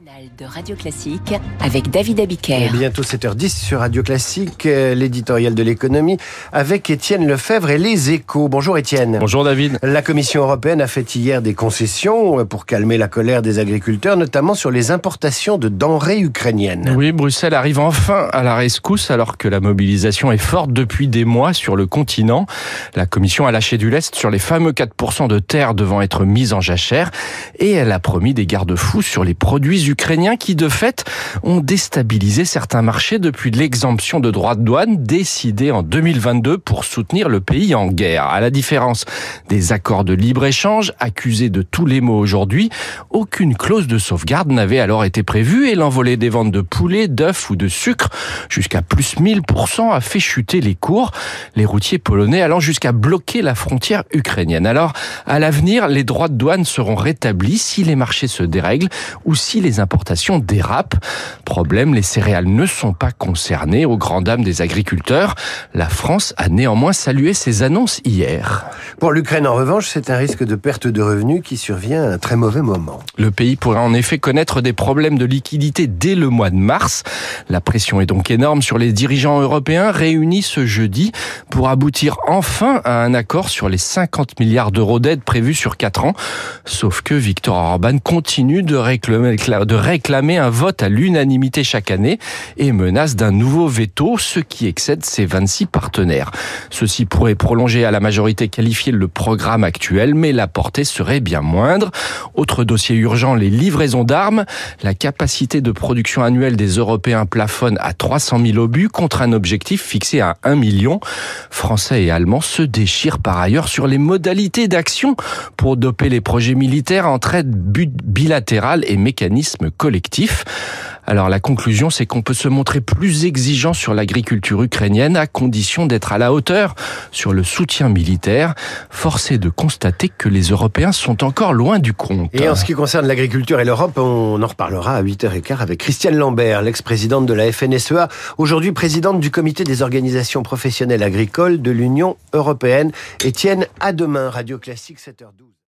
matinale de Radio Classique avec David Abiker. Et bientôt 7h10 sur Radio Classique, euh, l'éditorial de l'économie avec Étienne Lefebvre et les échos. Bonjour Étienne. Bonjour David. La Commission européenne a fait hier des concessions pour calmer la colère des agriculteurs, notamment sur les importations de denrées ukrainiennes. Oui, Bruxelles arrive enfin à la rescousse alors que la mobilisation est forte depuis des mois sur le continent. La Commission a lâché du lest sur les fameux 4% de terre devant être mis en jachère et elle a promis des garde-fous sur les produits ukrainiens qui, de fait, ont déstabilisé certains marchés depuis l'exemption de droits de douane décidée en 2022 pour soutenir le pays en guerre. À la différence des accords de libre-échange accusés de tous les maux aujourd'hui, aucune clause de sauvegarde n'avait alors été prévue et l'envolée des ventes de poulet, d'œufs ou de sucre jusqu'à plus 1000% a fait chuter les cours, les routiers polonais allant jusqu'à bloquer la frontière ukrainienne. Alors, à l'avenir, les droits de douane seront rétablis si les marchés se dérèglent ou si les importations dérapent. Problème, les céréales ne sont pas concernées aux grandes dames des agriculteurs. La France a néanmoins salué ces annonces hier. Pour l'Ukraine, en revanche, c'est un risque de perte de revenus qui survient à un très mauvais moment. Le pays pourrait en effet connaître des problèmes de liquidité dès le mois de mars. La pression est donc énorme sur les dirigeants européens réunis ce jeudi pour aboutir enfin à un accord sur les 50 milliards d'euros d'aide prévus sur 4 ans. Sauf que Viktor Orban continue de réclamer, de réclamer un vote à l'unanimité chaque année et menace d'un nouveau veto, ce qui excède ses 26 partenaires. Ceci pourrait prolonger à la majorité qualifiée le programme actuel, mais la portée serait bien moindre. Autre dossier urgent, les livraisons d'armes. La capacité de production annuelle des Européens plafonne à 300 000 obus contre un objectif fixé à 1 million. Français et Allemands se déchirent par ailleurs sur les modalités d'action pour doper les projets militaires entre aide bilatérale et collectifs. Alors la conclusion, c'est qu'on peut se montrer plus exigeant sur l'agriculture ukrainienne à condition d'être à la hauteur sur le soutien militaire. Forcé de constater que les Européens sont encore loin du compte. Et en ce qui concerne l'agriculture et l'Europe, on en reparlera à 8h15 avec Christiane Lambert, l'ex-présidente de la FNSEA, aujourd'hui présidente du comité des organisations professionnelles agricoles de l'Union européenne. Étienne, à demain, Radio Classique 7h12.